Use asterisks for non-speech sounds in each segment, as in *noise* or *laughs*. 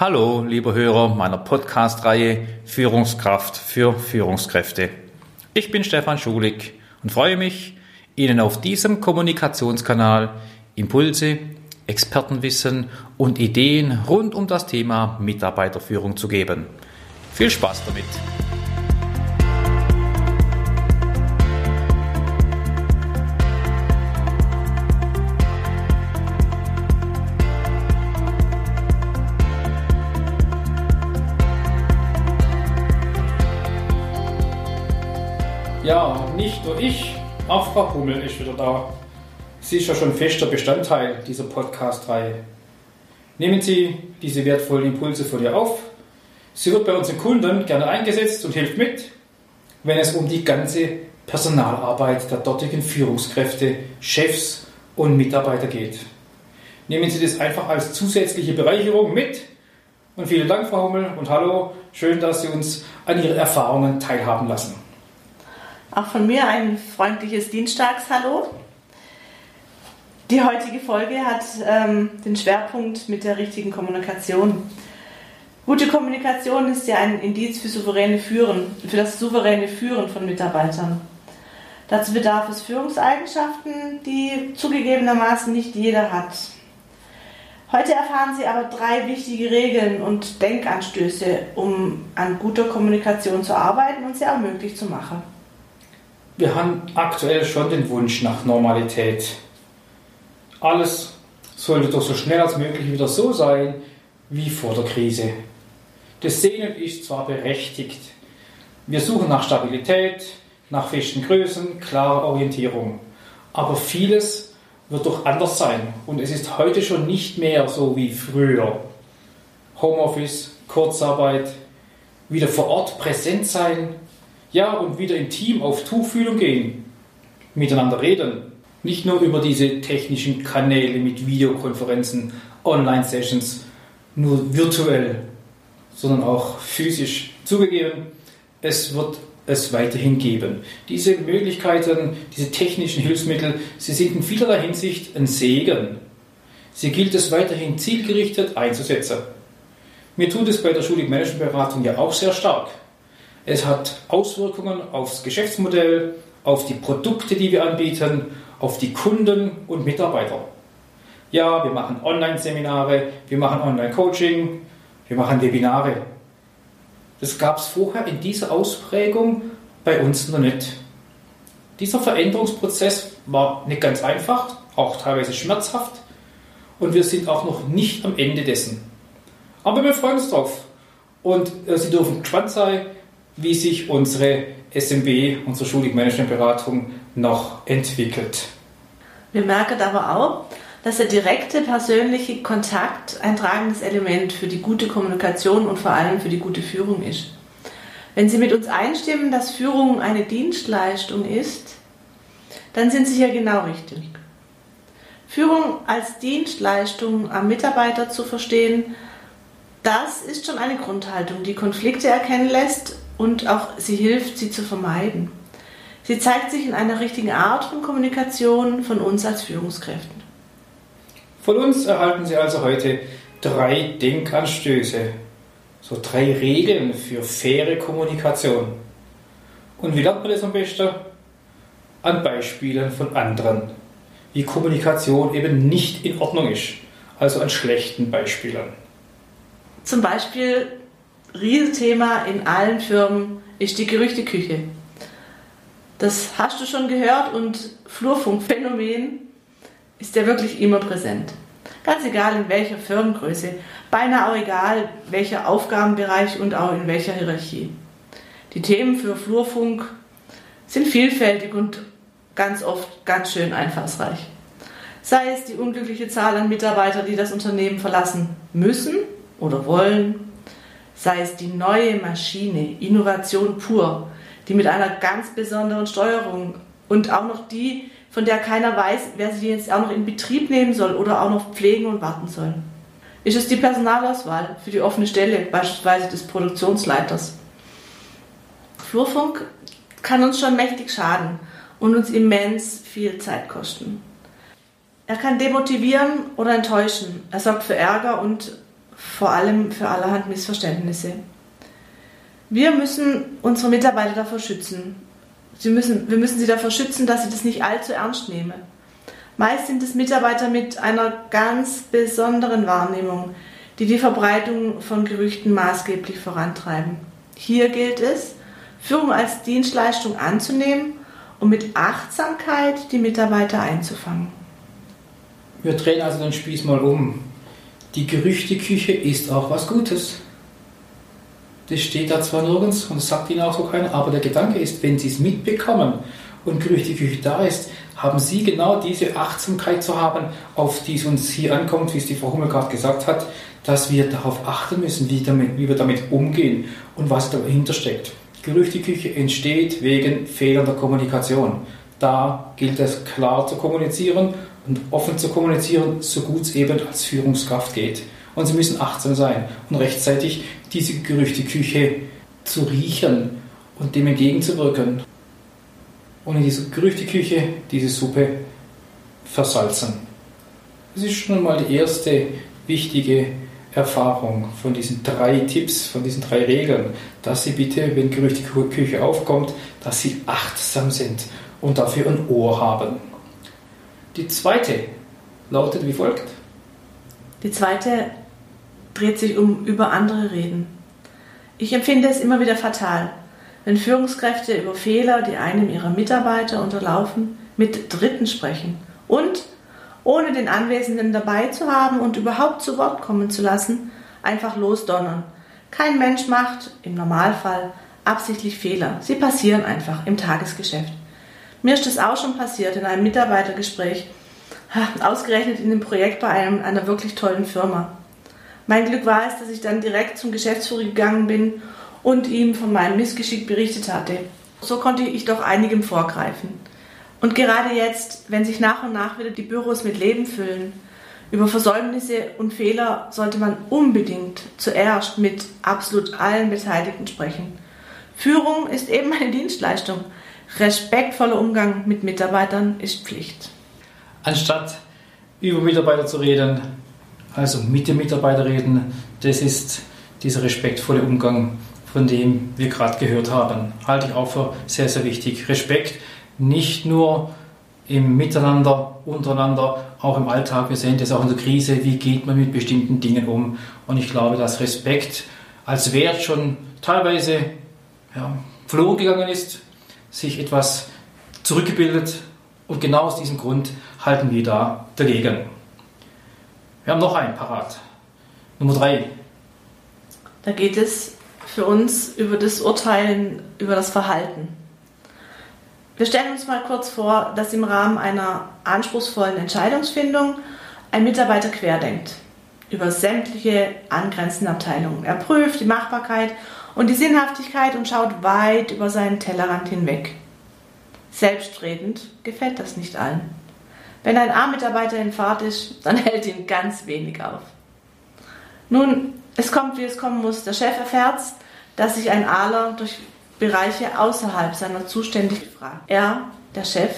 Hallo, lieber Hörer meiner Podcast-Reihe Führungskraft für Führungskräfte. Ich bin Stefan Schulig und freue mich, Ihnen auf diesem Kommunikationskanal Impulse, Expertenwissen und Ideen rund um das Thema Mitarbeiterführung zu geben. Viel Spaß damit! Ja, nicht nur ich, auch Frau Hummel ist wieder da. Sie ist ja schon fester Bestandteil dieser Podcast-Reihe. Nehmen Sie diese wertvollen Impulse von ihr auf. Sie wird bei unseren Kunden gerne eingesetzt und hilft mit, wenn es um die ganze Personalarbeit der dortigen Führungskräfte, Chefs und Mitarbeiter geht. Nehmen Sie das einfach als zusätzliche Bereicherung mit. Und vielen Dank, Frau Hummel, und hallo. Schön, dass Sie uns an Ihren Erfahrungen teilhaben lassen. Auch von mir ein freundliches Dienstagshallo. Die heutige Folge hat ähm, den Schwerpunkt mit der richtigen Kommunikation. Gute Kommunikation ist ja ein Indiz für souveräne Führen, für das souveräne Führen von Mitarbeitern. Dazu bedarf es Führungseigenschaften, die zugegebenermaßen nicht jeder hat. Heute erfahren Sie aber drei wichtige Regeln und Denkanstöße, um an guter Kommunikation zu arbeiten und sie auch möglich zu machen wir haben aktuell schon den Wunsch nach Normalität. Alles sollte doch so schnell als möglich wieder so sein wie vor der Krise. Das Sehnen ist zwar berechtigt. Wir suchen nach Stabilität, nach festen Größen, klarer Orientierung. Aber vieles wird doch anders sein. Und es ist heute schon nicht mehr so wie früher. Homeoffice, Kurzarbeit, wieder vor Ort präsent sein, ja, und wieder im Team auf Tuchfühlung gehen, miteinander reden. Nicht nur über diese technischen Kanäle mit Videokonferenzen, Online-Sessions, nur virtuell, sondern auch physisch. Zugegeben, es wird es weiterhin geben. Diese Möglichkeiten, diese technischen Hilfsmittel, sie sind in vielerlei Hinsicht ein Segen. Sie gilt es weiterhin zielgerichtet einzusetzen. Mir tut es bei der Schulig Managementberatung ja auch sehr stark. Es hat Auswirkungen aufs Geschäftsmodell, auf die Produkte, die wir anbieten, auf die Kunden und Mitarbeiter. Ja, wir machen Online-Seminare, wir machen Online-Coaching, wir machen Webinare. Das gab es vorher in dieser Ausprägung bei uns noch nicht. Dieser Veränderungsprozess war nicht ganz einfach, auch teilweise schmerzhaft und wir sind auch noch nicht am Ende dessen. Aber wir freuen uns drauf und äh, Sie dürfen gespannt sein, wie sich unsere SMB, unsere Schulig Managementberatung, noch entwickelt. Wir merken aber auch, dass der direkte persönliche Kontakt ein tragendes Element für die gute Kommunikation und vor allem für die gute Führung ist. Wenn Sie mit uns einstimmen, dass Führung eine Dienstleistung ist, dann sind Sie hier genau richtig. Führung als Dienstleistung am Mitarbeiter zu verstehen, das ist schon eine Grundhaltung, die Konflikte erkennen lässt und auch sie hilft, sie zu vermeiden. Sie zeigt sich in einer richtigen Art von Kommunikation von uns als Führungskräften. Von uns erhalten Sie also heute drei Denkanstöße, so drei Regeln für faire Kommunikation. Und wie lernt man das am besten? An Beispielen von anderen, wie Kommunikation eben nicht in Ordnung ist, also an schlechten Beispielen. Zum Beispiel Riesenthema in allen Firmen ist die Gerüchteküche. Das hast du schon gehört und Flurfunkphänomen ist ja wirklich immer präsent. Ganz egal in welcher Firmengröße, beinahe auch egal welcher Aufgabenbereich und auch in welcher Hierarchie. Die Themen für Flurfunk sind vielfältig und ganz oft ganz schön einfallsreich. Sei es die unglückliche Zahl an Mitarbeitern, die das Unternehmen verlassen müssen oder wollen, sei es die neue Maschine, Innovation pur, die mit einer ganz besonderen Steuerung und auch noch die, von der keiner weiß, wer sie jetzt auch noch in Betrieb nehmen soll oder auch noch pflegen und warten soll. Ist es die Personalauswahl für die offene Stelle, beispielsweise des Produktionsleiters? Flurfunk kann uns schon mächtig schaden und uns immens viel Zeit kosten. Er kann demotivieren oder enttäuschen. Er sorgt für Ärger und vor allem für allerhand Missverständnisse. Wir müssen unsere Mitarbeiter davor schützen. Sie müssen, wir müssen sie davor schützen, dass sie das nicht allzu ernst nehmen. Meist sind es Mitarbeiter mit einer ganz besonderen Wahrnehmung, die die Verbreitung von Gerüchten maßgeblich vorantreiben. Hier gilt es, Führung als Dienstleistung anzunehmen und mit Achtsamkeit die Mitarbeiter einzufangen. Wir drehen also den Spieß mal um. Die Gerüchteküche ist auch was Gutes. Das steht da zwar nirgends und das sagt Ihnen auch so keiner, aber der Gedanke ist, wenn Sie es mitbekommen und Gerüchteküche da ist, haben Sie genau diese Achtsamkeit zu haben, auf die es uns hier ankommt, wie es die Frau Hummel gerade gesagt hat, dass wir darauf achten müssen, wie, damit, wie wir damit umgehen und was dahinter steckt. Gerüchteküche entsteht wegen fehlender Kommunikation. Da gilt es klar zu kommunizieren und offen zu kommunizieren, so gut es eben als Führungskraft geht. Und Sie müssen achtsam sein und rechtzeitig diese Gerüchteküche zu riechen und dem entgegenzuwirken. Und in dieser Gerüchteküche diese Suppe versalzen. Das ist schon mal die erste wichtige Erfahrung von diesen drei Tipps, von diesen drei Regeln, dass Sie bitte, wenn Gerüchteküche aufkommt, dass Sie achtsam sind und dafür ein Ohr haben. Die zweite lautet wie folgt. Die zweite dreht sich um über andere reden. Ich empfinde es immer wieder fatal, wenn Führungskräfte über Fehler, die einem ihrer Mitarbeiter unterlaufen, mit Dritten sprechen und, ohne den Anwesenden dabei zu haben und überhaupt zu Wort kommen zu lassen, einfach losdonnern. Kein Mensch macht, im Normalfall, absichtlich Fehler. Sie passieren einfach im Tagesgeschäft. Mir ist das auch schon passiert in einem Mitarbeitergespräch, ausgerechnet in dem Projekt bei einem, einer wirklich tollen Firma. Mein Glück war es, dass ich dann direkt zum Geschäftsführer gegangen bin und ihm von meinem Missgeschick berichtet hatte. So konnte ich doch einigem vorgreifen. Und gerade jetzt, wenn sich nach und nach wieder die Büros mit Leben füllen, über Versäumnisse und Fehler sollte man unbedingt zuerst mit absolut allen Beteiligten sprechen. Führung ist eben eine Dienstleistung. Respektvoller Umgang mit Mitarbeitern ist Pflicht. Anstatt über Mitarbeiter zu reden, also mit dem Mitarbeiter reden, das ist dieser respektvolle Umgang, von dem wir gerade gehört haben. Halte ich auch für sehr, sehr wichtig. Respekt nicht nur im Miteinander, untereinander, auch im Alltag. Wir sehen das auch in der Krise. Wie geht man mit bestimmten Dingen um? Und ich glaube, dass Respekt als Wert schon teilweise ja, verloren gegangen ist, sich etwas zurückgebildet und genau aus diesem Grund halten wir da dagegen. Wir haben noch einen parat. Nummer drei. Da geht es für uns über das Urteilen über das Verhalten. Wir stellen uns mal kurz vor, dass im Rahmen einer anspruchsvollen Entscheidungsfindung ein Mitarbeiter querdenkt über sämtliche angrenzenden Abteilungen. Er prüft die Machbarkeit und die Sinnhaftigkeit und schaut weit über seinen Tellerrand hinweg. Selbstredend gefällt das nicht allen. Wenn ein A-Mitarbeiter in Fahrt ist, dann *laughs* hält ihn ganz wenig auf. Nun, es kommt, wie es kommen muss. Der Chef erfährt, dass sich ein Aler durch Bereiche außerhalb seiner Zuständigkeit fragt. Er, der Chef,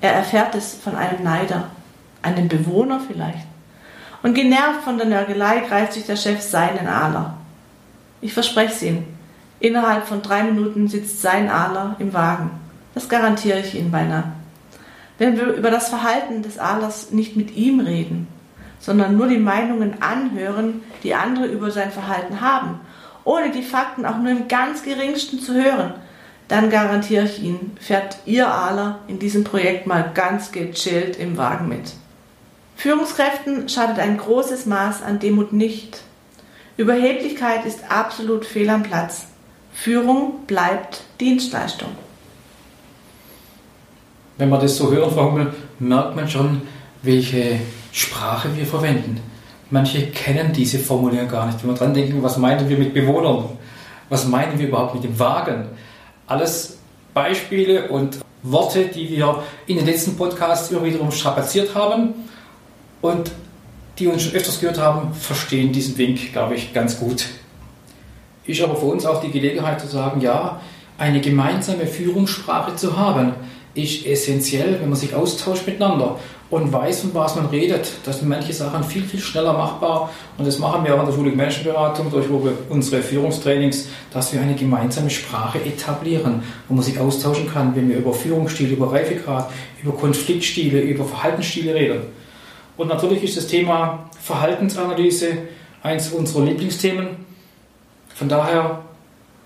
er erfährt es von einem Neider, einem Bewohner vielleicht. Und genervt von der Nörgelei greift sich der Chef seinen Aler. Ich verspreche es ihm. Innerhalb von drei Minuten sitzt sein Aler im Wagen. Das garantiere ich Ihnen beinahe. Wenn wir über das Verhalten des Adlers nicht mit ihm reden, sondern nur die Meinungen anhören, die andere über sein Verhalten haben, ohne die Fakten auch nur im ganz geringsten zu hören, dann garantiere ich Ihnen, fährt Ihr Adler in diesem Projekt mal ganz gechillt im Wagen mit. Führungskräften schadet ein großes Maß an Demut nicht. Überheblichkeit ist absolut fehl am Platz. Führung bleibt Dienstleistung wenn wir das so hören, Frau merkt man schon, welche Sprache wir verwenden. Manche kennen diese Formulierung gar nicht. Wenn wir dran denken, was meinen wir mit Bewohnern? Was meinen wir überhaupt mit dem Wagen? Alles Beispiele und Worte, die wir in den letzten Podcasts immer wiederum strapaziert haben und die uns schon öfters gehört haben, verstehen diesen Wink, glaube ich, ganz gut. Ist aber für uns auch die Gelegenheit zu sagen, ja, eine gemeinsame Führungssprache zu haben, ist essentiell, wenn man sich austauscht miteinander und weiß, von was man redet. Das sind manche Sachen viel, viel schneller machbar. Und das machen wir auch in der Schule Menschenberatung durch unsere Führungstrainings, dass wir eine gemeinsame Sprache etablieren, wo man sich austauschen kann, wenn wir über Führungsstile, über Reifegrad, über Konfliktstile, über Verhaltensstile reden. Und natürlich ist das Thema Verhaltensanalyse eins unserer Lieblingsthemen. Von daher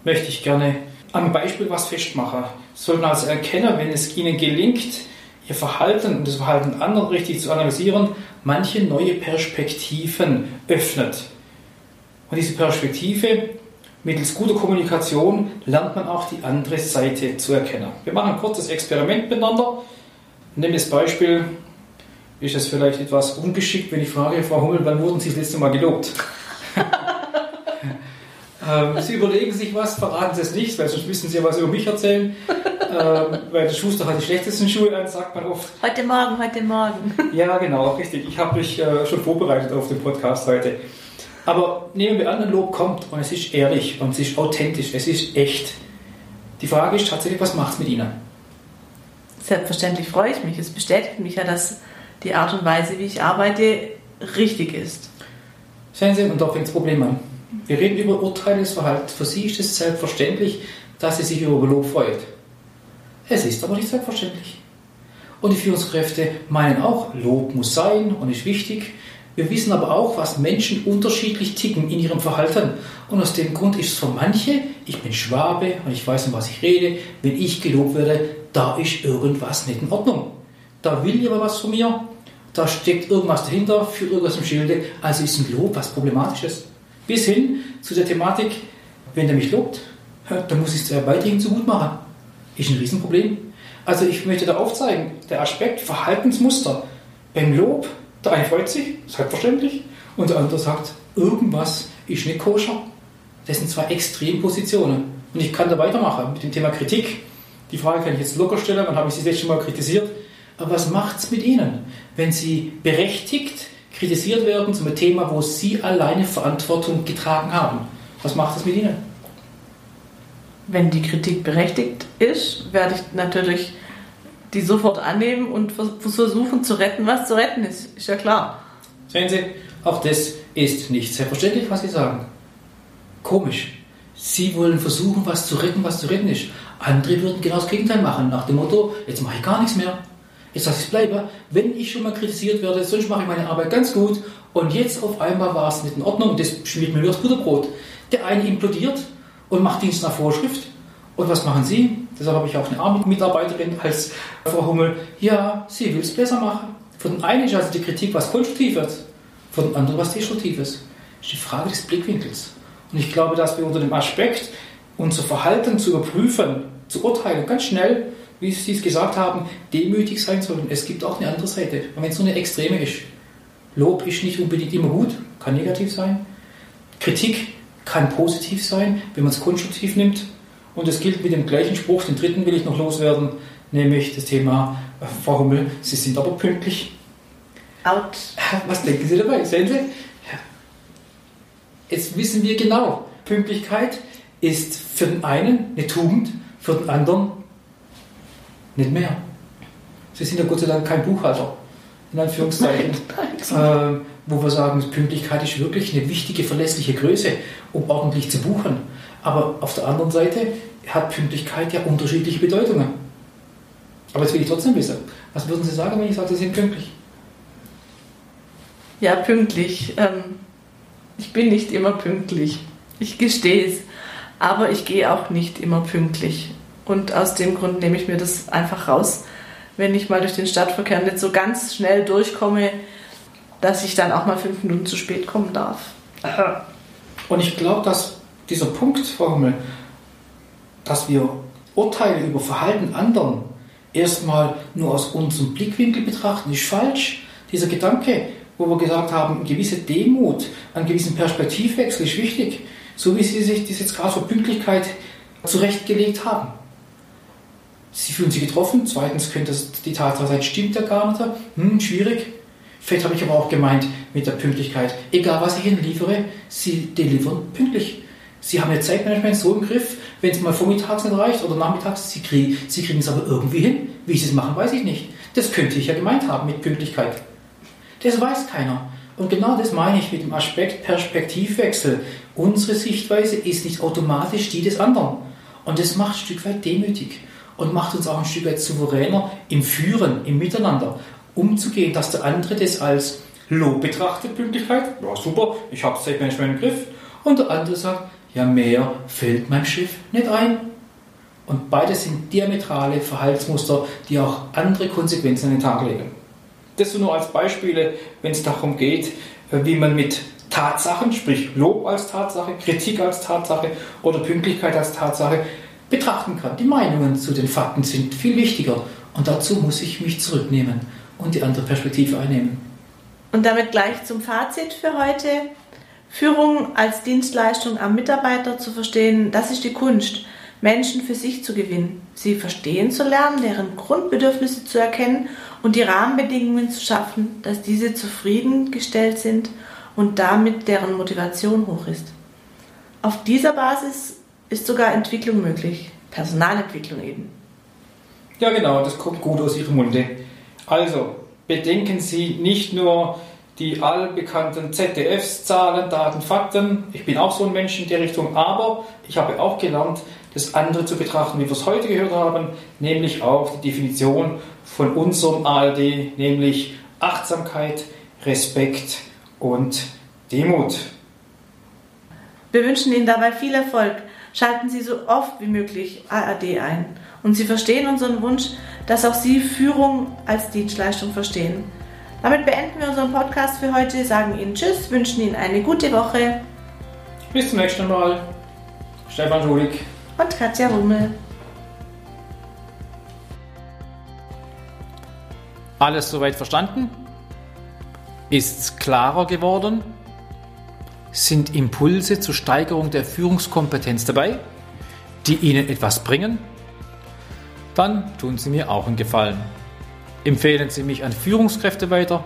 möchte ich gerne am Beispiel was festmachen. Sie sollten also erkennen, wenn es Ihnen gelingt, ihr Verhalten und das Verhalten anderer richtig zu analysieren, manche neue Perspektiven öffnet. Und diese Perspektive, mittels guter Kommunikation, lernt man auch die andere Seite zu erkennen. Wir machen ein kurzes Experiment miteinander. Nehmen das Beispiel, ist es vielleicht etwas ungeschickt, wenn ich frage, Frau Hummel, wann wurden Sie das letzte Mal gelobt? *laughs* ähm, Sie überlegen sich was, verraten Sie es nicht, weil sonst müssen Sie ja was über mich erzählen ähm, weil der Schuster hat die schlechtesten Schuhe an, sagt man oft. Heute Morgen, heute Morgen. ja, genau, richtig. Ich habe mich äh, schon vorbereitet auf den Podcast heute. Aber nehmen wir an, ein Lob kommt und es ist ehrlich und es ist authentisch, es ist echt. Die Frage ist tatsächlich, was macht es mit Ihnen? Selbstverständlich freue ich mich. Es bestätigt mich ja, dass die Art und Weise, wie ich arbeite, richtig ist. Sehen Sie, und da fängt das Problem an. Wir reden über Verhaltens. Für Sie ist es selbstverständlich, dass Sie sich über Lob freut. Es ist aber nicht selbstverständlich. Und die Führungskräfte meinen auch, Lob muss sein und ist wichtig. Wir wissen aber auch, was Menschen unterschiedlich ticken in ihrem Verhalten. Und aus dem Grund ist es für manche, ich bin Schwabe und ich weiß, um was ich rede, wenn ich gelobt werde, da ist irgendwas nicht in Ordnung. Da will jemand was von mir, da steckt irgendwas dahinter, führt irgendwas im Schilde, also ist ein Lob was Problematisches. Bis hin zu der Thematik, wenn der mich lobt, dann muss ich es Beiträgen zu gut machen ist ein Riesenproblem. Also ich möchte da aufzeigen, der Aspekt Verhaltensmuster beim Lob, der eine freut sich, selbstverständlich, und der andere sagt, irgendwas ist nicht koscher. Das sind zwei Extrempositionen. Und ich kann da weitermachen mit dem Thema Kritik. Die Frage kann ich jetzt locker stellen, wann habe ich Sie jetzt schon mal kritisiert? Aber was macht es mit Ihnen, wenn Sie berechtigt kritisiert werden zum Thema, wo Sie alleine Verantwortung getragen haben? Was macht es mit Ihnen? wenn die Kritik berechtigt ist, werde ich natürlich die sofort annehmen und versuchen zu retten, was zu retten ist. Ist ja klar. Sehen Sie, auch das ist nicht selbstverständlich, was Sie sagen. Komisch. Sie wollen versuchen, was zu retten, was zu retten ist. Andere würden genau das Gegenteil machen, nach dem Motto, jetzt mache ich gar nichts mehr. Jetzt lasse ich es bleiben. Wenn ich schon mal kritisiert werde, sonst mache ich meine Arbeit ganz gut. Und jetzt auf einmal war es nicht in Ordnung das schmiert mir das Butterbrot. Der eine implodiert und macht Dienst nach Vorschrift. Und was machen Sie? Deshalb habe ich auch eine arme Mitarbeiterin als Frau Hummel. Ja, sie will es besser machen. Von den einen ist also die Kritik was Konstruktives, von den anderen was Destruktives. Das ist die Frage des Blickwinkels. Und ich glaube, dass wir unter dem Aspekt, unser Verhalten zu überprüfen, zu urteilen, ganz schnell, wie Sie es gesagt haben, demütig sein sollten. Es gibt auch eine andere Seite. Und wenn es so eine Extreme ist, Lob ist nicht unbedingt immer gut, kann negativ sein. Kritik kann positiv sein, wenn man es konstruktiv nimmt. Und es gilt mit dem gleichen Spruch, den dritten will ich noch loswerden, nämlich das Thema, äh, Frau Hummel, Sie sind aber pünktlich. Out. Was denken Sie dabei? Sehen Sie? Jetzt wissen wir genau, Pünktlichkeit ist für den einen eine Tugend, für den anderen nicht mehr. Sie sind ja Gott sei Dank kein Buchhalter, in Anführungszeichen. *laughs* Nein, äh, wo wir sagen, Pünktlichkeit ist wirklich eine wichtige, verlässliche Größe, um ordentlich zu buchen. Aber auf der anderen Seite hat Pünktlichkeit ja unterschiedliche Bedeutungen. Aber jetzt will ich trotzdem wissen, was würden Sie sagen, wenn ich sage, Sie sind pünktlich? Ja, pünktlich. Ähm, ich bin nicht immer pünktlich. Ich gestehe es. Aber ich gehe auch nicht immer pünktlich. Und aus dem Grund nehme ich mir das einfach raus, wenn ich mal durch den Stadtverkehr nicht so ganz schnell durchkomme, dass ich dann auch mal fünf Minuten zu spät kommen darf. Und ich glaube, dass dieser Punkt, Frau Hummel, dass wir Urteile über Verhalten anderen erstmal nur aus unserem Blickwinkel betrachten, ist falsch. Dieser Gedanke, wo wir gesagt haben, gewisse Demut, einen gewissen Perspektivwechsel ist wichtig, so wie Sie sich das jetzt gerade für Pünktlichkeit zurechtgelegt haben. Sie fühlen sich getroffen. Zweitens könnte es die Tatsache sein, stimmt der gar nicht. Hm, schwierig. Vielleicht habe ich aber auch gemeint mit der Pünktlichkeit. Egal was ich Ihnen liefere, Sie delivern pünktlich. Sie haben Ihr Zeitmanagement so im Griff, wenn es mal vormittags nicht reicht oder nachmittags, Sie, krieg, Sie kriegen es aber irgendwie hin. Wie Sie es machen, weiß ich nicht. Das könnte ich ja gemeint haben mit Pünktlichkeit. Das weiß keiner. Und genau das meine ich mit dem Aspekt Perspektivwechsel. Unsere Sichtweise ist nicht automatisch die des anderen. Und das macht ein Stück weit demütig und macht uns auch ein Stück weit souveräner im Führen, im Miteinander, umzugehen, dass der andere das als Lob betrachtet, Pünktlichkeit. Ja, super, ich habe manchmal im Griff. Und der andere sagt, ja, mehr fällt meinem Schiff nicht ein. Und beides sind diametrale Verhaltensmuster, die auch andere Konsequenzen an den Tag legen. Das nur als Beispiele, wenn es darum geht, wie man mit Tatsachen, sprich Lob als Tatsache, Kritik als Tatsache oder Pünktlichkeit als Tatsache betrachten kann. Die Meinungen zu den Fakten sind viel wichtiger und dazu muss ich mich zurücknehmen und die andere Perspektive einnehmen. Und damit gleich zum Fazit für heute. Führung als Dienstleistung am Mitarbeiter zu verstehen, das ist die Kunst, Menschen für sich zu gewinnen, sie verstehen zu lernen, deren Grundbedürfnisse zu erkennen und die Rahmenbedingungen zu schaffen, dass diese zufriedengestellt sind und damit deren Motivation hoch ist. Auf dieser Basis ist sogar Entwicklung möglich, Personalentwicklung eben. Ja genau, das kommt gut aus Ihrem Munde. Also, bedenken Sie nicht nur die allbekannten ZDFs, Zahlen, Daten, Fakten. Ich bin auch so ein Mensch in der Richtung, aber ich habe auch gelernt, das andere zu betrachten, wie wir es heute gehört haben, nämlich auch die Definition von unserem ARD, nämlich Achtsamkeit, Respekt und Demut. Wir wünschen Ihnen dabei viel Erfolg. Schalten Sie so oft wie möglich ARD ein. Und Sie verstehen unseren Wunsch, dass auch Sie Führung als Dienstleistung verstehen. Damit beenden wir unseren Podcast für heute, sagen Ihnen Tschüss, wünschen Ihnen eine gute Woche. Bis zum nächsten Mal. Stefan Schulig und Katja Rummel. Alles soweit verstanden? Ist's klarer geworden? Sind Impulse zur Steigerung der Führungskompetenz dabei, die Ihnen etwas bringen? Dann tun Sie mir auch einen Gefallen. Empfehlen Sie mich an Führungskräfte weiter,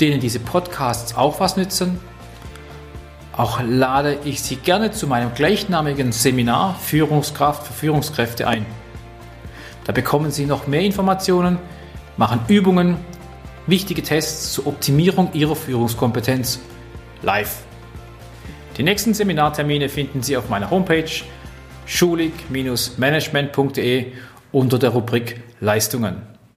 denen diese Podcasts auch was nützen. Auch lade ich Sie gerne zu meinem gleichnamigen Seminar Führungskraft für Führungskräfte ein. Da bekommen Sie noch mehr Informationen, machen Übungen, wichtige Tests zur Optimierung Ihrer Führungskompetenz live. Die nächsten Seminartermine finden Sie auf meiner Homepage schulig-management.de unter der Rubrik Leistungen.